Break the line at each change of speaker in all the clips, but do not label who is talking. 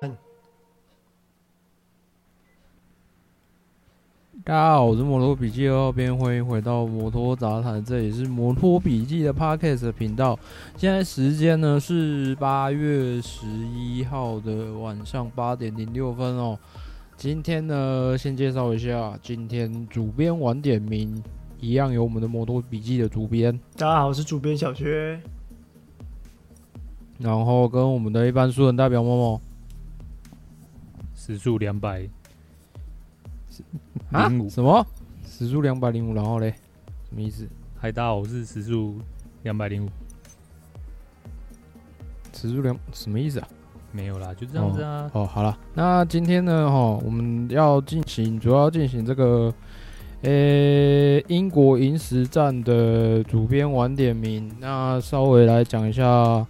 大家好，我是摩托笔记二号编，欢迎回到摩托杂谈，这里是摩托笔记的 Podcast 频道。现在时间呢是八月十一号的晚上八点零六分哦。今天呢，先介绍一下，今天主编晚点名，一样有我们的摩托笔记的主编。
大家好，我是主编小薛。
然后跟我们的一般书人代表默默，
时速两百。
啊？什么？时速两百零五，然后嘞？什么意思？
海，大我是时速两百零五。
时速两什么意思啊？
没有啦，就这样子啊。
哦，哦好了，那今天呢，哈，我们要进行，主要进行这个，呃、欸，英国银石站的主编晚点名。那稍微来讲一下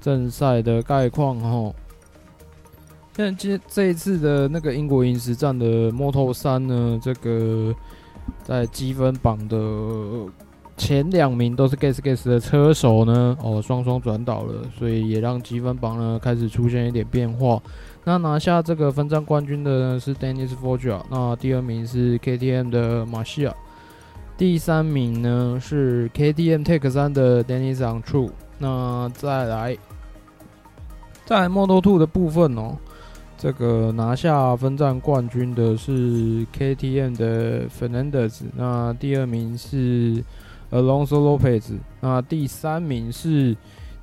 正赛的概况，哈。现在这这一次的那个英国银石站的 Moto3 呢，这个在积分榜的前两名都是 Gas Gas 的车手呢，哦，双双转倒了，所以也让积分榜呢开始出现一点变化。那拿下这个分站冠军的呢是 Dennis Foggia，那第二名是 KTM 的 Marcia，第三名呢是 KTM Tech 3的 Dennis Antrue。那再来，在 Moto2 的部分哦。这个拿下分站冠军的是 KTM 的 Fernandez，那第二名是 Alonso Lopez，那第三名是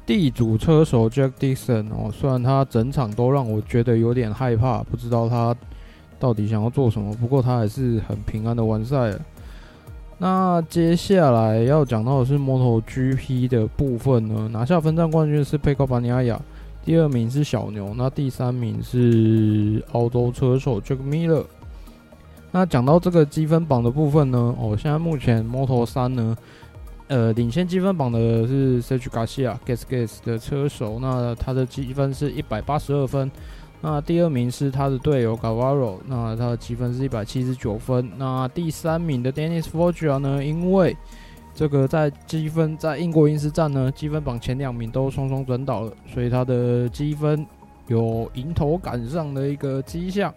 地主车手 Jack Dixon 哦。虽然他整场都让我觉得有点害怕，不知道他到底想要做什么，不过他还是很平安的完赛了。那接下来要讲到的是 MotoGP 的部分呢，拿下分站冠军的是 Pecco Bagnaia。第二名是小牛，那第三名是澳洲车手 Jack Miller。那讲到这个积分榜的部分呢，哦，现在目前 Moto 三呢，呃，领先积分榜的是 Sergio Garcia Gas Gas 的车手，那他的积分是一百八十二分。那第二名是他的队友 Gavaro，那他的积分是一百七十九分。那第三名的 Dennis Foggia 呢，因为这个在积分在英国银石站呢，积分榜前两名都双双转倒了，所以他的积分有迎头赶上的一个迹象。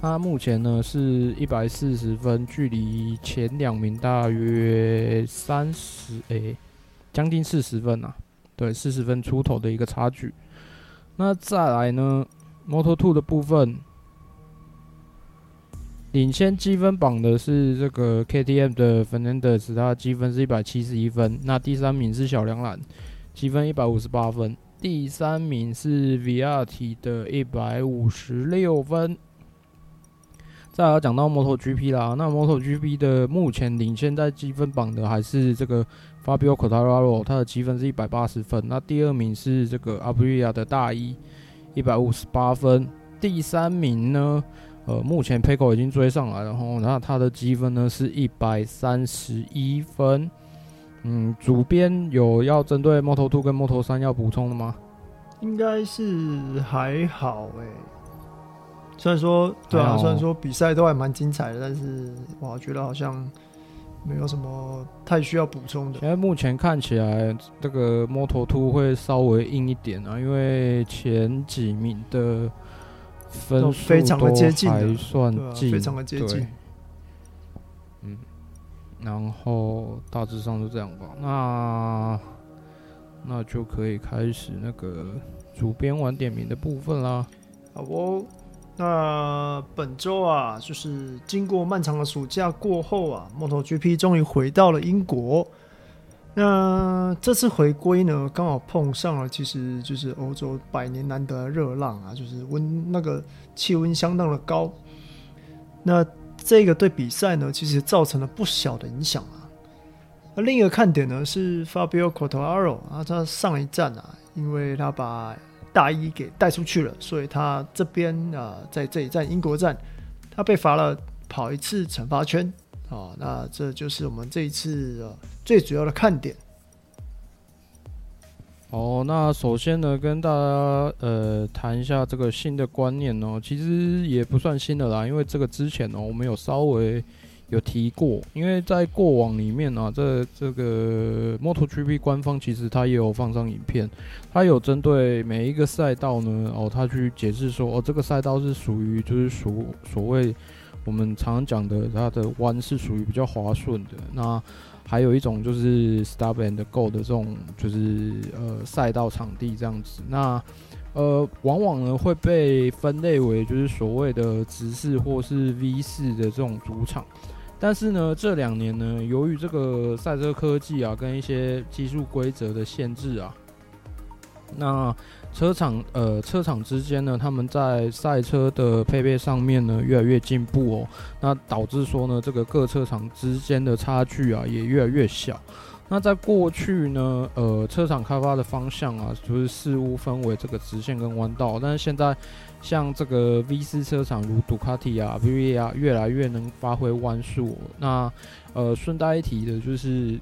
他目前呢是一百四十分，距离前两名大约三十诶，将近四十分啊，对，四十分出头的一个差距。那再来呢，Moto Two 的部分。领先积分榜的是这个 KTM 的 Fernandez，他的积分是一百七十一分。那第三名是小梁兰，积分一百五十八分。第三名是 VRT 的一百五十六分。再来讲到 MotoGP 啦，那 MotoGP 的目前领先在积分榜的还是这个 Fabio Quartararo，他的积分是一百八十分。那第二名是这个 Aprilia 的大一，一百五十八分。第三名呢？呃，目前 Pecco 已经追上来了，然后那他的积分呢是一百三十一分。嗯，主编有要针对 Moto2 跟 Moto3 要补充的吗？
应该是还好哎、欸，虽然说对啊，虽然说比赛都还蛮精彩的，但是我觉得好像没有什么太需要补充的。
现在目前看起来，这个 Moto2 会稍微硬一点啊，因为前几名的。分数
非常的接近，
还算近，
非常的接近。
嗯，然后大致上就这样吧。那那就可以开始那个主编晚点名的部分啦。
好哦，那本周啊，就是经过漫长的暑假过后啊，MotoGP 终于回到了英国。那这次回归呢，刚好碰上了，其实就是欧洲百年难得热浪啊，就是温那个气温相当的高。那这个对比赛呢，其实造成了不小的影响啊。那另一个看点呢是 Fabio Quartararo 啊，他上一站啊，因为他把大衣给带出去了，所以他这边啊，在这一站英国站，他被罚了跑一次惩罚圈。好，那这就是我们这一次呃最主要的看点。
哦，那首先呢，跟大家呃谈一下这个新的观念哦，其实也不算新的啦，因为这个之前呢，我们有稍微有提过，因为在过往里面啊，这这个 MotoGP 官方其实他也有放上影片，他有针对每一个赛道呢，哦，他去解释说，哦，这个赛道是属于就是属所谓我们常常讲的，它的弯是属于比较滑顺的。那还有一种就是 Stop and Go 的这种，就是呃赛道场地这样子。那呃，往往呢会被分类为就是所谓的直式或是 V 四的这种主场。但是呢，这两年呢，由于这个赛车科技啊，跟一些技术规则的限制啊，那车厂呃车厂之间呢，他们在赛车的配备上面呢，越来越进步哦。那导致说呢，这个各车厂之间的差距啊，也越来越小。那在过去呢，呃，车厂开发的方向啊，就是事物分为这个直线跟弯道。但是现在，像这个 V 四车厂如杜卡迪啊、Viv 啊，越来越能发挥弯速。那呃，顺带一提的就是，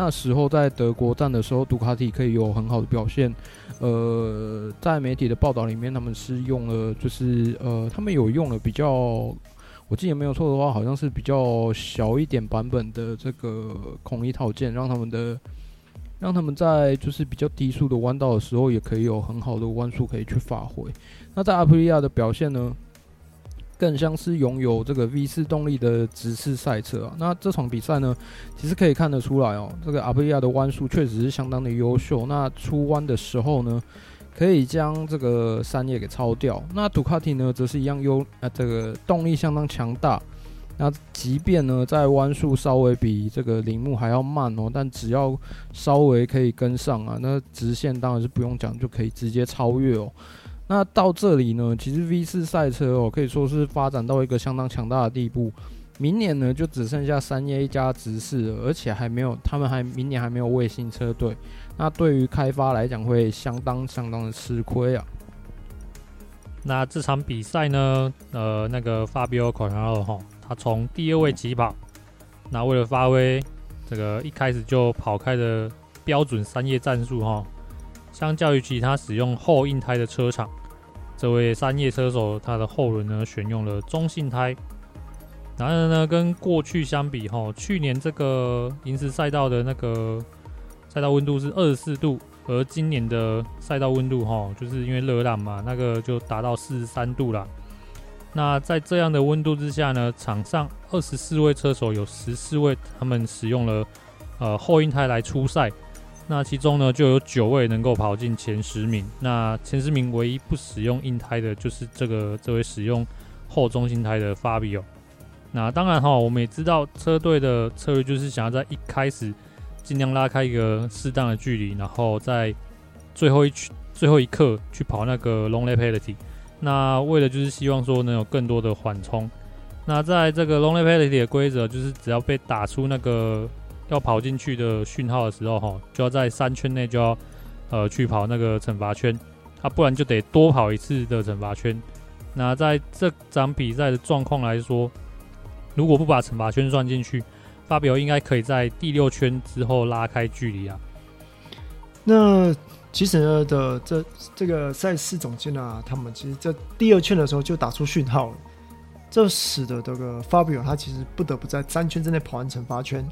那时候在德国站的时候，杜卡迪可以有很好的表现。呃，在媒体的报道里面，他们是用了，就是呃，他们有用了比较。我记得没有错的话，好像是比较小一点版本的这个孔乙套件，让他们的让他们在就是比较低速的弯道的时候，也可以有很好的弯速可以去发挥。那在阿普利亚的表现呢，更像是拥有这个 V 四动力的直式赛车啊。那这场比赛呢，其实可以看得出来哦，这个阿普利亚的弯速确实是相当的优秀。那出弯的时候呢，可以将这个山叶给超掉。那杜卡迪呢，则是一样优，呃，这个动力相当强大。那即便呢，在弯速稍微比这个铃木还要慢哦，但只要稍微可以跟上啊，那直线当然是不用讲，就可以直接超越哦。那到这里呢，其实 V 四赛车哦，可以说是发展到一个相当强大的地步。明年呢，就只剩下三叶加直四，而且还没有，他们还明年还没有卫星车队。那对于开发来讲，会相当相当的吃亏啊。
那这场比赛呢，呃，那个 Fabio Quartararo 哈，他从第二位起跑，那为了发挥这个一开始就跑开的标准三叶战术哈，相较于其他使用后硬胎的车厂，这位三叶车手他的后轮呢选用了中性胎。然而呢，跟过去相比哈，去年这个银石赛道的那个。赛道温度是二十四度，而今年的赛道温度哈，就是因为热浪嘛，那个就达到四十三度啦。那在这样的温度之下呢，场上二十四位车手有十四位他们使用了呃后硬胎来出赛，那其中呢就有九位能够跑进前十名。那前十名唯一不使用硬胎的就是这个这位使用后中心胎的 Fabio。那当然哈，我们也知道车队的策略就是想要在一开始。尽量拉开一个适当的距离，然后在最后一区最后一刻去跑那个 long lap penalty。那为了就是希望说能有更多的缓冲。那在这个 long lap penalty 的规则就是只要被打出那个要跑进去的讯号的时候，哈，就要在三圈内就要呃去跑那个惩罚圈，啊，不然就得多跑一次的惩罚圈。那在这场比赛的状况来说，如果不把惩罚圈算进去，发表应该可以在第六圈之后拉开距离啊。
那其实呢的这这个赛事总监啊，他们其实在第二圈的时候就打出讯号了，这使得这个 Fabio 他其实不得不在三圈之内跑完惩罚圈。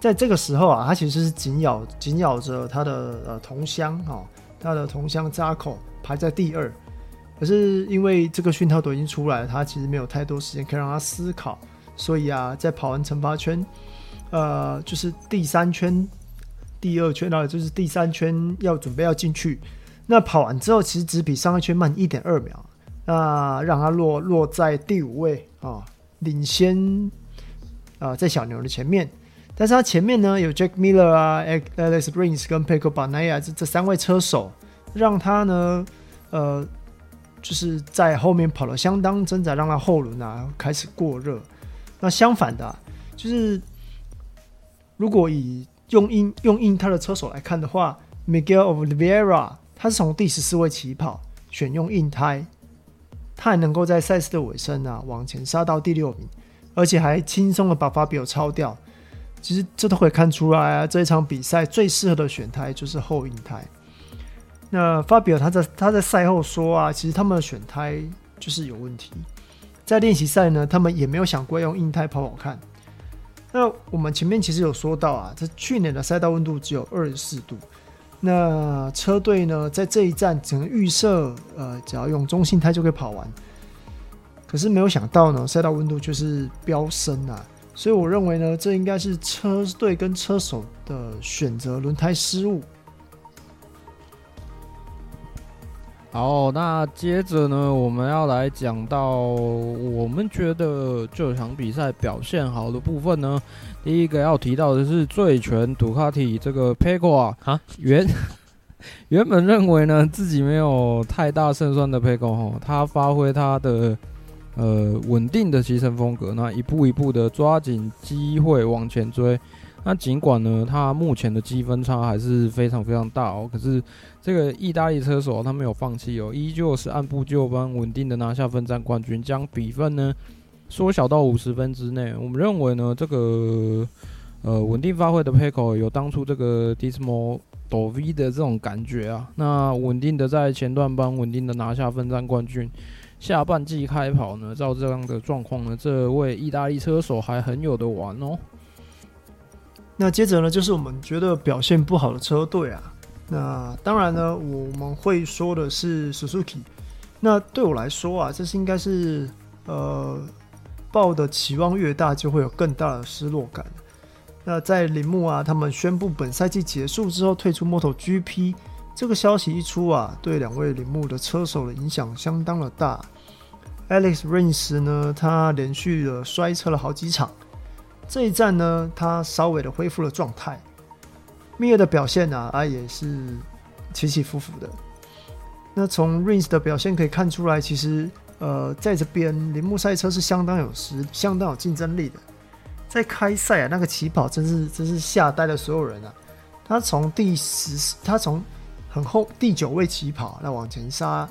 在这个时候啊，他其实是紧咬紧咬着他的呃同乡哈，他的同乡扎口排在第二。可是因为这个讯号都已经出来了，他其实没有太多时间可以让他思考，所以啊，在跑完惩罚圈。呃，就是第三圈、第二圈啊，就是第三圈要准备要进去。那跑完之后，其实只比上一圈慢一点二秒，那让他落落在第五位啊，领先啊、在小牛的前面。但是他前面呢有 Jack Miller 啊、Alex Brings 跟 Pecco Bagnaia 这这三位车手，让他呢呃，就是在后面跑了相当挣扎，让他后轮啊开始过热。那相反的，就是。如果以用硬用硬胎的车手来看的话，Miguel Oliveira 他是从第十四位起跑，选用硬胎，他还能够在赛事的尾声啊往前杀到第六名，而且还轻松的把发表超掉。其实这都可以看出来啊，这一场比赛最适合的选胎就是后硬胎。那 Fabio 他在他在赛后说啊，其实他们的选胎就是有问题，在练习赛呢，他们也没有想过用硬胎跑跑看。那我们前面其实有说到啊，这去年的赛道温度只有二十四度。那车队呢，在这一站整个预设，呃，只要用中性胎就可以跑完。可是没有想到呢，赛道温度就是飙升啊！所以我认为呢，这应该是车队跟车手的选择轮胎失误。
好，那接着呢，我们要来讲到我们觉得这场比赛表现好的部分呢。第一个要提到的是醉拳杜卡迪这个 Pecco 啊，哈，原 原本认为呢自己没有太大胜算的 Pecco 哈，他发挥他的呃稳定的骑乘风格，那一步一步的抓紧机会往前追。那尽管呢，他目前的积分差还是非常非常大哦，可是这个意大利车手他没有放弃哦，依旧是按部就班稳定的拿下分站冠军，将比分呢缩小到五十分之内。我们认为呢，这个呃稳定发挥的 p e c o 有当初这个 Dismo d o v 的这种感觉啊，那稳定的在前段班稳定的拿下分站冠军。下半季开跑呢，照这样的状况呢，这位意大利车手还很有得玩哦。
那接着呢，就是我们觉得表现不好的车队啊。那当然呢，我们会说的是 Suzuki。那对我来说啊，这是应该是呃抱的期望越大，就会有更大的失落感。那在铃木啊，他们宣布本赛季结束之后退出 MotoGP 这个消息一出啊，对两位铃木的车手的影响相当的大。Alex Rins 呢，他连续的摔车了好几场。这一站呢，他稍微的恢复了状态。米尔的表现啊，啊也是起起伏伏的。那从 Rins 的表现可以看出来，其实呃，在这边铃木赛车是相当有实、相当有竞争力的。在开赛啊，那个起跑真是真是吓呆了所有人啊！他从第十，他从很后第九位起跑，那往前杀，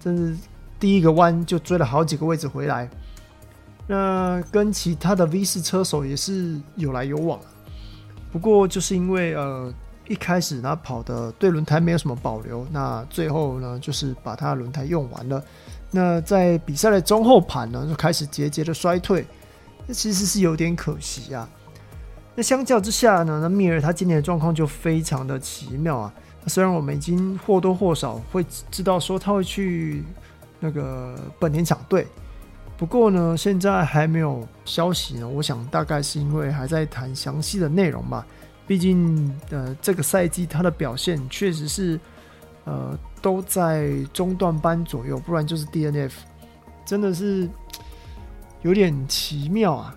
真是第一个弯就追了好几个位置回来。那跟其他的 V 四车手也是有来有往，不过就是因为呃一开始他跑的对轮胎没有什么保留，那最后呢就是把他轮胎用完了。那在比赛的中后盘呢就开始节节的衰退，那其实是有点可惜啊。那相较之下呢，那米尔他今年的状况就非常的奇妙啊。虽然我们已经或多或少会知道说他会去那个本田厂队。不过呢，现在还没有消息呢。我想大概是因为还在谈详细的内容吧。毕竟，呃，这个赛季他的表现确实是，呃，都在中段班左右，不然就是 DNF，真的是有点奇妙啊。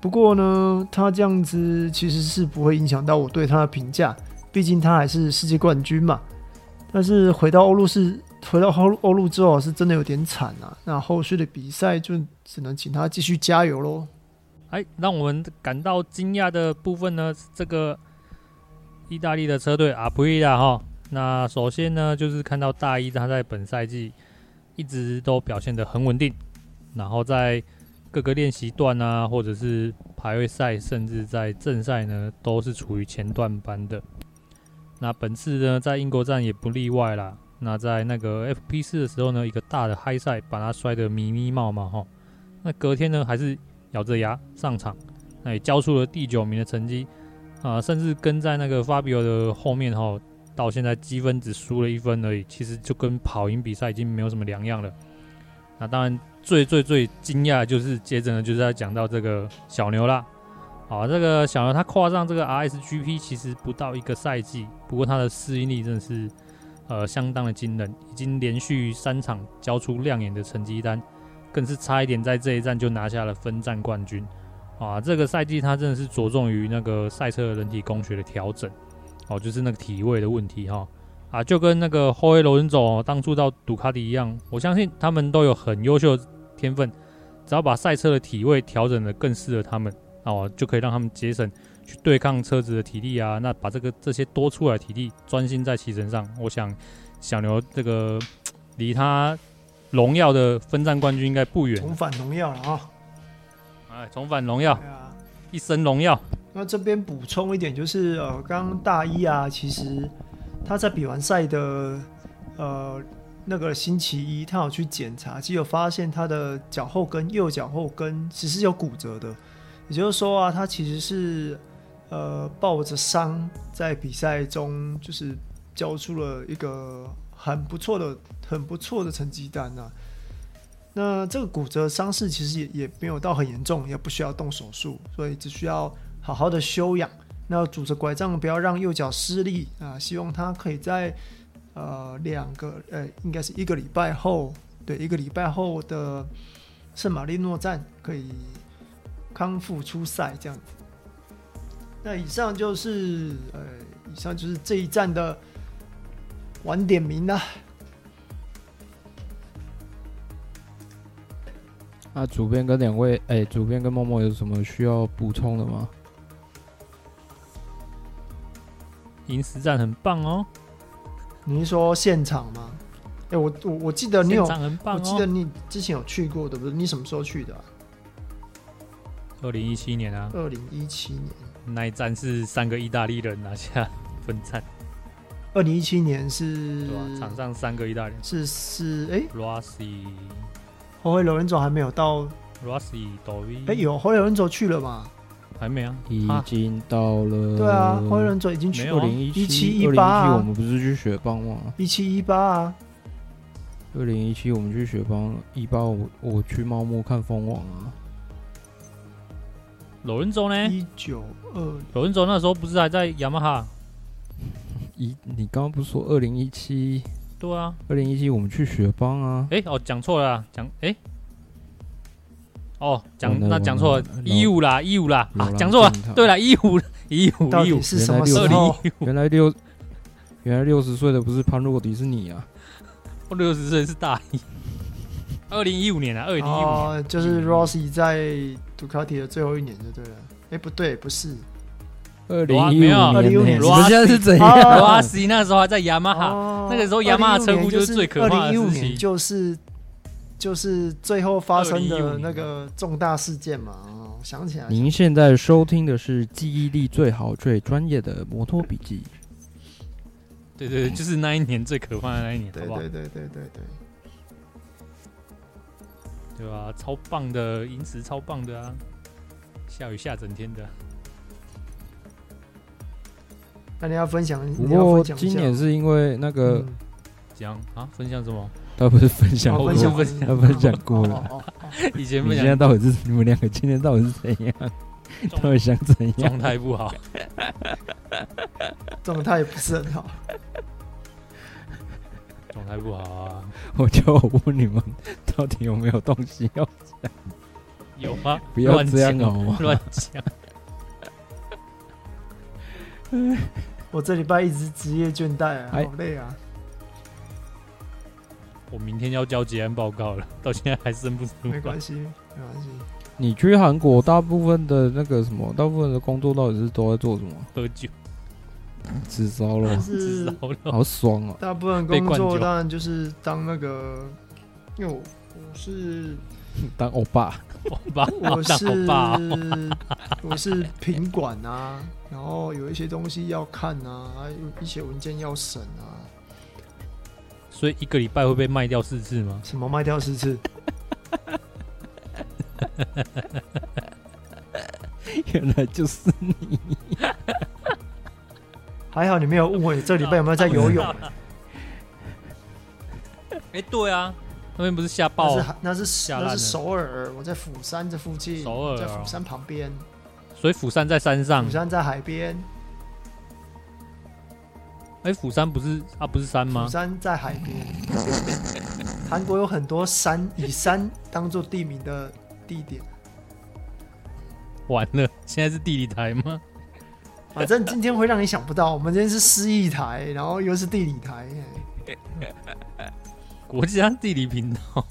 不过呢，他这样子其实是不会影响到我对他的评价，毕竟他还是世界冠军嘛。但是回到欧陆是。回到欧欧陆之后是真的有点惨啊！那后续的比赛就只能请他继续加油喽。
哎，让我们感到惊讶的部分呢，这个意大利的车队阿普利亚哈。那首先呢，就是看到大一他在本赛季一直都表现得很稳定，然后在各个练习段啊，或者是排位赛，甚至在正赛呢，都是处于前段班的。那本次呢，在英国站也不例外啦。那在那个 FP 四的时候呢，一个大的嗨赛把他摔得迷迷冒冒哈。那隔天呢，还是咬着牙上场，那也交出了第九名的成绩啊，甚至跟在那个 Fabio 的后面哈，到现在积分只输了一分而已，其实就跟跑赢比赛已经没有什么两样了。那当然最最最惊讶的就是接着呢，就是在讲到这个小牛啦。好，这个小牛他跨上这个 RSGP 其实不到一个赛季，不过他的适应力真的是。呃，相当的惊人，已经连续三场交出亮眼的成绩单，更是差一点在这一站就拿下了分站冠军。啊，这个赛季他真的是着重于那个赛车人体工学的调整，哦，就是那个体位的问题哈。啊，就跟那个后卫罗恩佐当初到杜卡迪一样，我相信他们都有很优秀的天分，只要把赛车的体位调整的更适合他们，哦，就可以让他们节省。去对抗车子的体力啊，那把这个这些多出来的体力专心在骑乘上，我想小牛这个离他荣耀的分站冠军应该不远。
重返荣耀了啊！
哎，重返荣耀，啊、一生荣耀。
那这边补充一点，就是呃，刚刚大一啊，其实他在比完赛的呃那个星期一，他有去检查，其实有发现他的脚后跟右脚后跟其实有骨折的。也就是说啊，他其实是呃抱着伤在比赛中，就是交出了一个很不错的、很不错的成绩单啊。那这个骨折伤势其实也也没有到很严重，也不需要动手术，所以只需要好好的休养。那拄着拐杖，不要让右脚失力啊！希望他可以在呃两个呃，应该是一个礼拜后，对，一个礼拜后的圣马力诺站可以康复出赛这样子。那以上就是呃，以上就是这一站的晚点名啦。
那主编跟两位，哎、欸，主编跟默默有什么需要补充的吗？
银石站很棒哦。
你是说现场吗？哎、欸，我我我记得你有，
很棒哦、
我记得你之前有去过，对不对？你什么时候去的、啊？
二零一七年啊。
二零一七年
那一站是三个意大利人拿下分站。
二零一七年是
场上三个意大利人，
是是哎。
Rossi。
后卫罗伦佐还没有到
，Rossi
哎、欸，有后卫罗伦佐去了吗？
还没啊，
已经到了。
对啊，后卫罗伦佐已经去了。
二零一
七一八，
我们不是去雪邦吗？
一七一八啊。
二零一七我们去雪邦，一八我我去猫木看蜂王啊。
罗伦佐呢？
一九二。
罗伦佐那时候不是还在雅马哈？
一，你刚刚不是说二零一七？
对啊，
二零一七我们去雪邦啊！
哎、欸，哦，讲错了，讲哎、欸，哦，讲那讲错了，一五啦，一五啦，啊，讲错了，对了，一五一五一五
是什么时候？
原来六，原来六十岁的不是潘若迪，是你啊！
我六十岁是大一，二零一五年啊，二零一五年
就是 Rossi 在杜卡迪的最后一年就对了。哎、欸，不对，不是。
二零一五年，
二零一五年，
你们现在是怎样？
罗阿西那时候还在雅马哈，那个时候雅马哈称呼就是最可怕的事情，
就是就是最后发生的那个重大事件嘛。哦，想起来。
您现在收听的是记忆力最好、最专业的摩托笔记。
对对对，就是那一年最可怕的那一年，
对对对对对对，
对吧？超棒的，银石超棒的啊！下雨下整天的。
那你要分享？
不过今年是因为那个
讲、嗯、啊，分享什么？
他不是分享，
分享分
他分享过了。
哦哦哦、
以前
你现在到底是你们两个今天到底是怎样？到底想怎样？
状态不好，
状态不是很好，
状态不好啊！
我就问你们，到底有没有东西要讲？
有吗？
不要这样好吗？
乱讲。
我这礼拜一直职业倦怠啊，好累啊！
我明天要交结案报告了，到现在还生不出。
没关系，没关系。
你去韩国，大部分的那个什么，大部分的工作到底是都在做什么？
喝酒，
吃烧肉，
吃烧肉，
好爽啊！
大部分工作当然就是当那个，因为我我是
当欧巴。
欧巴，
我是 我是品管啊，然后有一些东西要看啊，还有一些文件要审啊，
所以一个礼拜会被卖掉四次吗？
什么卖掉四次？
原来就是你，
还好你没有误会，这礼拜有没有在游泳？
哎、欸，对啊。那边不是下暴，
那是那是那是首尔，我在釜山这附近，
首尔、哦、
在釜山旁边，
所以釜山在山上，
釜山在海边。
哎、欸，釜山不是啊，不是山吗？
釜山在海边。韩国有很多山，以山当做地名的地点。
完了，现在是地理台吗？
反正今天会让你想不到，我们今天是诗意台，然后又是地理台。
国家地理频道，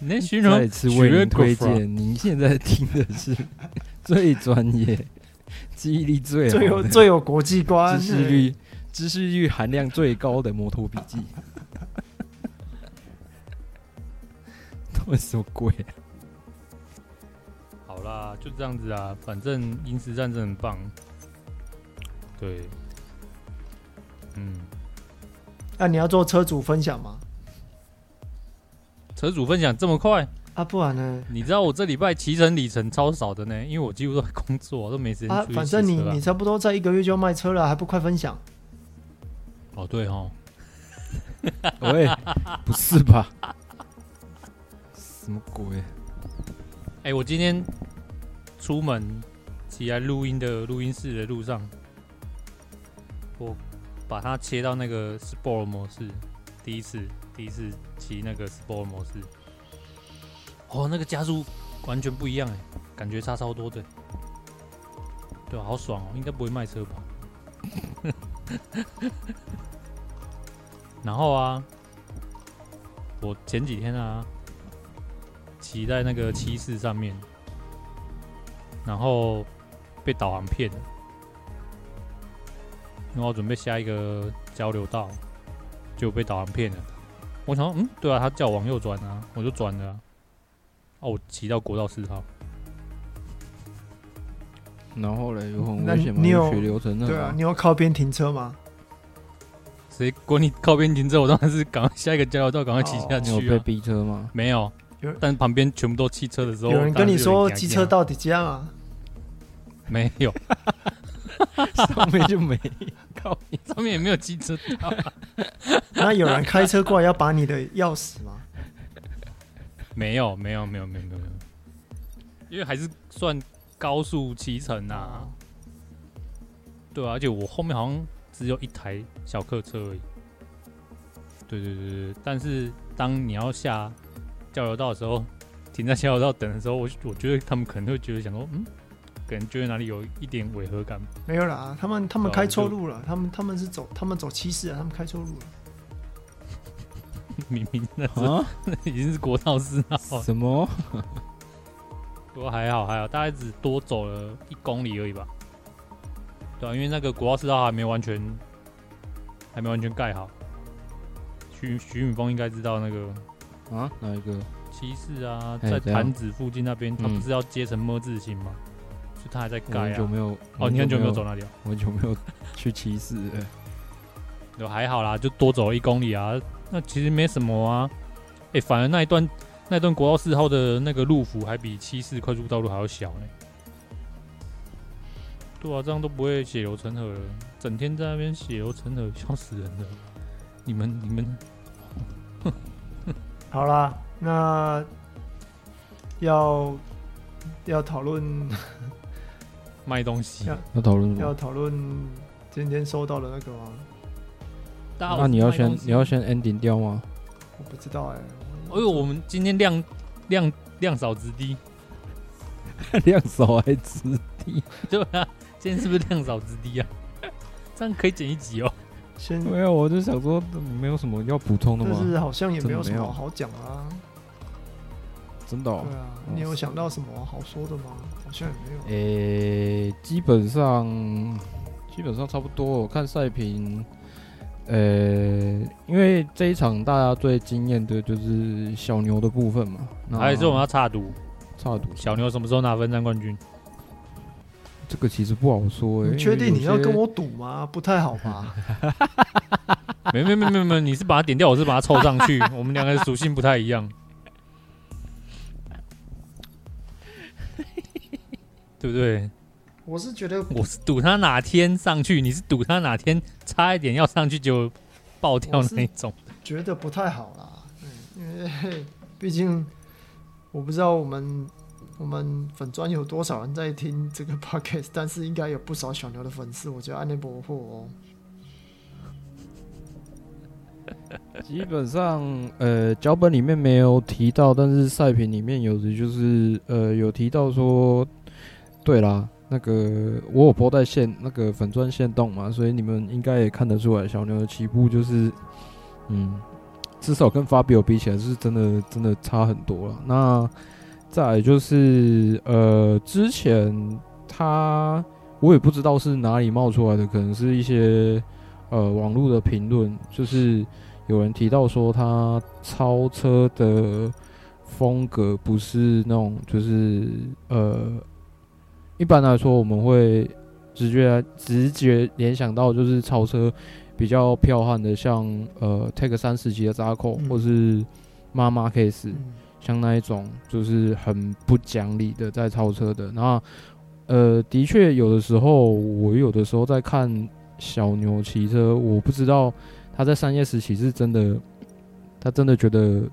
那徐
再次为您推荐。您现在听的是最专业、记忆力最好、
最 有最有国际观、
知识率知识率含量最高的摩托笔记。都是什么鬼啊？
好啦，就这样子啊。反正银石战争很棒。对，嗯。
那、啊、你要做车主分享吗？
车主分享这么快？
啊，不然呢？
你知道我这礼拜骑乘里程超少的呢，因为我几乎都在工作，都没时间。
啊，反正你你差不多在一个月就要卖车了，还不快分享？
哦，对哦。
喂，不是吧？什么鬼？
哎、欸，我今天出门起来录音的录音室的路上，我把它切到那个 Sport 模式，第一次第一次骑那个 Sport 模式。哦，那个加速完全不一样哎，感觉差超多的。对，好爽哦，应该不会卖车吧？然后啊，我前几天啊，骑在那个七四上面，然后被导航骗了，因为我准备下一个交流道，就被导航骗了。我想说，嗯，对啊，他叫我往右转啊，我就转了啊。哦，我骑到国道四号，
然后嘞，有很危险吗？你有血流成那？
对啊，你有靠边停车吗？
谁管你靠边停车？我当然是赶快下一个交流道，赶快骑下去，啊。
你有被逼车吗？
没有，但旁边全部都汽车的时候，
有人跟你说机车到底这样啊？
没有，
上面就没靠，
上面也没有机车道。
那有人开车过来要把你的钥匙吗？
没有，没有，没有，没有，没有，因为还是算高速骑乘啊。对啊，而且我后面好像。只有一台小客车而已。对对对对，但是当你要下交流道的时候，停在交流道等的时候，我我觉得他们可能会觉得想说，嗯，可能觉得哪里有一点违和感。
没有啦，他们他们开错路了，他们他们是走他们走七四啊，他们开错路了。
明明那是、啊、那已经是国道四号。
什么？
不过还好还好，大概只多走了一公里而已吧。对啊，因为那个国道四号还没完全，还没完全盖好。徐徐敏峰应该知道那个
啊，哪一个？
七四啊，在潭子附近那边，他不是要接成么字形吗？所以他还在盖啊。很
久没有
哦，你很久没有走那里啊？
我很久没有去七四。
就，还好啦，就多走了一公里啊。那其实没什么啊。哎，反而那一段那一段国道四号的那个路幅还比七四快速道路还要小呢。对啊，这样都不会血流成河了，整天在那边血流成河，笑死人了。你们你们，
好啦，那要要讨论
卖东西，
要讨论
要讨论今天收到的那个吗？
那你要先你要先 ending 掉吗？
我不知道哎、欸。
哎呦，我们今天量量量少 值低，
量少还质低，
对啊。今天是不是量少值低啊？这样可以剪一集哦。
先
没有，我就想说，没有什么要补充的吗？
但是好像也没有什么好讲啊。
真的？哦？
对啊，你有想到什么好说的吗？好像也没有。诶、
欸，基本上基本上差不多。我看赛评，呃、欸，因为这一场大家最惊艳的就是小牛的部分嘛。
还是我们要插赌？
插赌，
小牛什么时候拿分站冠军？
这个其实不好说，欸，
你确定你要跟我赌吗？不太好吧？
没没没没没，你是把它点掉，我是把它凑上去，我们两个属性不太一样，对不对？
我是觉得
我是赌他哪天上去，你是赌他哪天差一点要上去就爆掉那种，
觉得不太好啦。因为毕竟我不知道我们。我们粉专有多少人在听这个 podcast？但是应该有不少小牛的粉丝，我觉得安内伯货哦。
基本上，呃，脚本里面没有提到，但是赛评里面有的就是，呃，有提到说，对啦，那个我有 po 在线那个粉钻线动嘛，所以你们应该也看得出来，小牛的起步就是，嗯，至少跟 Fabio 比起来，是真的真的差很多了。那再来就是，呃，之前他我也不知道是哪里冒出来的，可能是一些呃网络的评论，就是有人提到说他超车的风格不是那种，就是呃，一般来说我们会直觉直觉联想到就是超车比较彪悍的像，像呃 Take 三十级的扎扣或是妈妈 case。像那一种就是很不讲理的在超车的。那呃，的确有的时候，我有的时候在看小牛骑车，我不知道他在三叶时期是真的，他真的觉得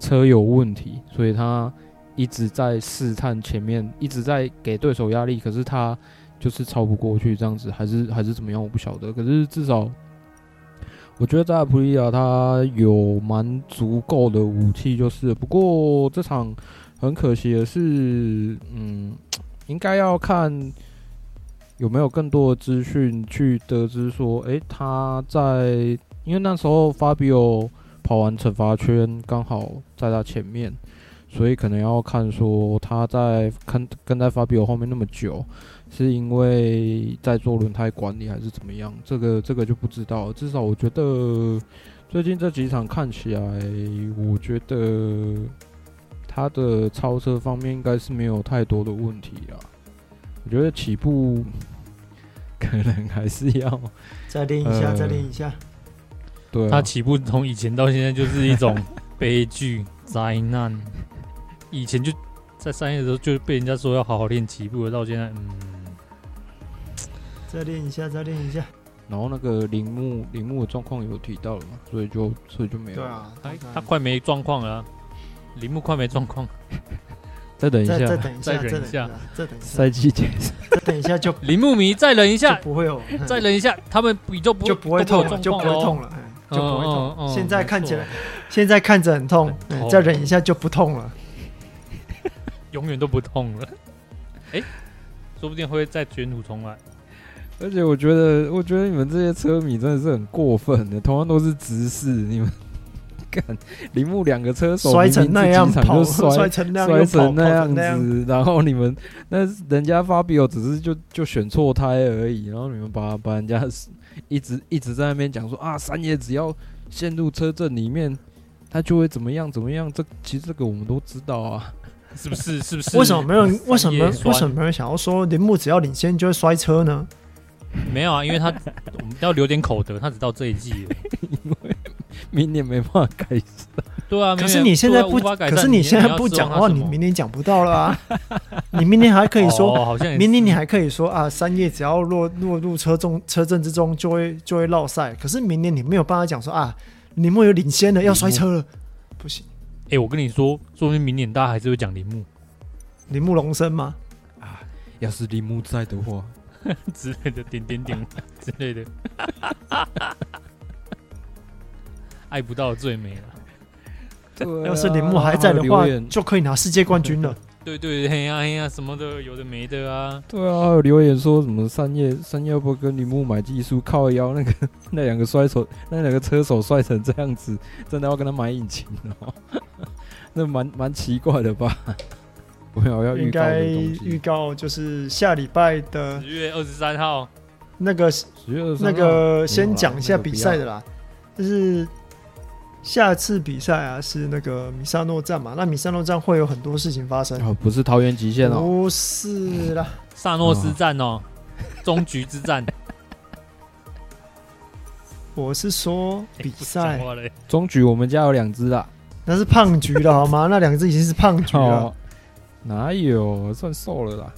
车有问题，所以他一直在试探前面，一直在给对手压力，可是他就是超不过去，这样子还是还是怎么样，我不晓得。可是至少。我觉得在普利亚他有蛮足够的武器，就是不过这场很可惜的是，嗯，应该要看有没有更多的资讯去得知说，诶、他在因为那时候法比欧跑完惩罚圈刚好在他前面，所以可能要看说他在跟跟在 Fabio 后面那么久。是因为在做轮胎管理还是怎么样？这个这个就不知道。至少我觉得最近这几场看起来，我觉得他的超车方面应该是没有太多的问题啊。我觉得起步可能还是要
再练一下，呃、再练一下。
对、啊，
他起步从以前到现在就是一种悲剧 灾难。以前就在三叶的时候就被人家说要好好练起步，到现在嗯。
再练一下，再练一下。
然后那个铃木，铃木的状况有提到了嘛？所以就，所以就没有。
对啊，
他他快没状况了，铃木快没状况。
再等一下，
再等一下，
再等一下，
再等一下。
赛季结束，
再等一下就
铃木迷再忍一下，
不会有。
再忍一下，他们比就不
就不会痛，就不会痛了，就不会痛。现在看起来，现在看着很痛，再忍一下就不痛了，
永远都不痛了。哎，说不定会再卷土重来。
而且我觉得，我觉得你们这些车迷真的是很过分的。同样都是直视，你们 看铃木两个车手
摔成那样跑，
摔，
摔成那
样，摔成那样子，然后你们那人家法比欧只是就就选错胎而已，然后你们把把人家一直一直在那边讲说啊，三爷只要陷入车阵里面，他就会怎么样怎么样。这其实这个我们都知道啊，
是不是？是不是？
为什么没有人？为什么为什么没有人想要说铃木只要领先就会摔车呢？
没有啊，因为他我们要留点口德，他只到这一季了，
因为明年没办法改善。
对啊，
可是你现在不，可是你现在不讲的话，你明年讲不到了啊。你明年还可以说，好像明年你还可以说啊，三叶只要落落入车中车阵之中，就会就会落赛。可是明年你没有办法讲说啊，铃木有领先的要摔车了，不行。
哎，我跟你说，说明明年大家还是会讲铃木，
铃木龙生吗？
啊，要是铃木在的话。
之类的点点点之类的，爱不到最美了。
啊、要是铃木还在的话，就可以拿世界冠军了。
对 对对，呀哎呀，什么的有的没的啊。
对啊，还有留言说什么三叶三叶不跟铃木买技术靠腰，那个 那两个摔手那两个车手摔成这样子，真的要跟他买引擎哦？那蛮蛮奇怪的吧？
应该预告就是下礼拜的
十月二十三号，
那个十月二十那个先讲一下比赛的啦，就是下次比赛啊是那个米萨诺站嘛，那米萨诺站会有很多事情发生
哦，不是桃园极限哦，
不是啦，
萨诺斯站哦，终局之战，
我是说比赛
终局，我们家有两只啦，
那是胖局的好吗？那两只已经是胖橘了。
哪有算瘦了啦？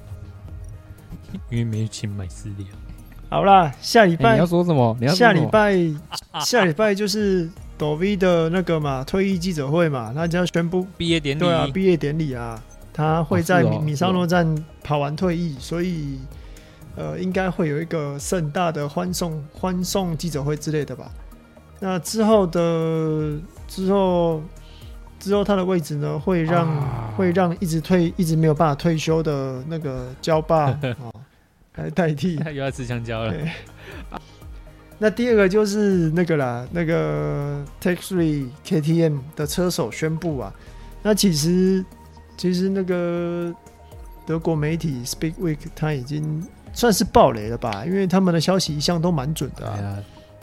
因为没钱买饲料。
好啦，下礼拜、欸、
你要说什么？你要
下礼拜下礼拜就是抖 V 的那个嘛，退役记者会嘛，那就要宣布
毕业典礼。
对啊，毕业典礼啊，他会在米米沙诺站跑完退役，所以呃，应该会有一个盛大的欢送欢送记者会之类的吧。那之后的之后。之后他的位置呢，会让、啊、会让一直退一直没有办法退休的那个焦爸 哦来代替，
又要吃香蕉了。
那第二个就是那个啦，那个 Tech Three KTM 的车手宣布啊，那其实其实那个德国媒体 Speak Week 他已经算是爆雷了吧，因为他们的消息一向都蛮准的啊，啊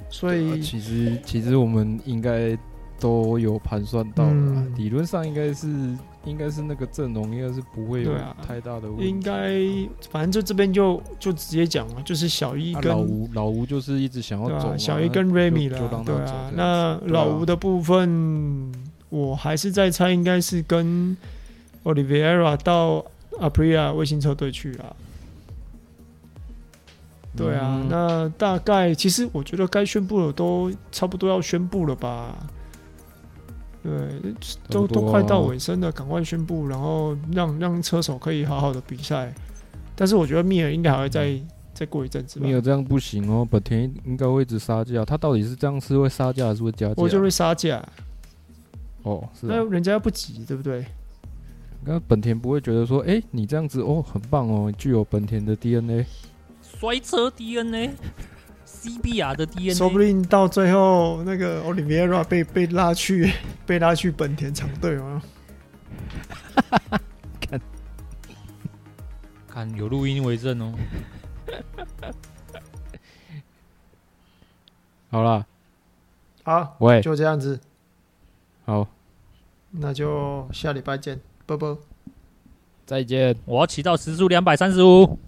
所以
其实其实我们应该。都有盘算到了，嗯、理论上应该是应该是那个阵容应该是不会有太大的问题。
应该反正就这边就就直接讲了，就是小一跟、啊、
老吴，老吴就是一直想要走、啊，
小一跟 Remy 了，对啊。那老吴的部分，我还是在猜，应该是跟 Oliveira 到 Aprilia 卫星车队去了。对啊，
嗯、
那大概其实我觉得该宣布的都差不多要宣布了吧？对，都都快到尾声了，赶快宣布，然后让让车手可以好好的比赛。但是我觉得密尔应该还会再、嗯、再过一阵子。
密尔这样不行哦，本田应该会一直杀价。他到底是这样是会杀价还是会加价？
我就会杀价。
哦，是、啊。
那人家不急，对不对？
那本田不会觉得说，哎、欸，你这样子哦，很棒哦，具有本田的 DNA。
摔车 DNA，CBR 的 DNA，
说不定到最后那个 Oliveira 被被拉去 被拉去本田厂队吗？
看，看有录音为证哦。
好了，
好，
喂，
就这样子，
好，
那就下礼拜见，拜拜，
再见，
我要骑到时速两百三十五。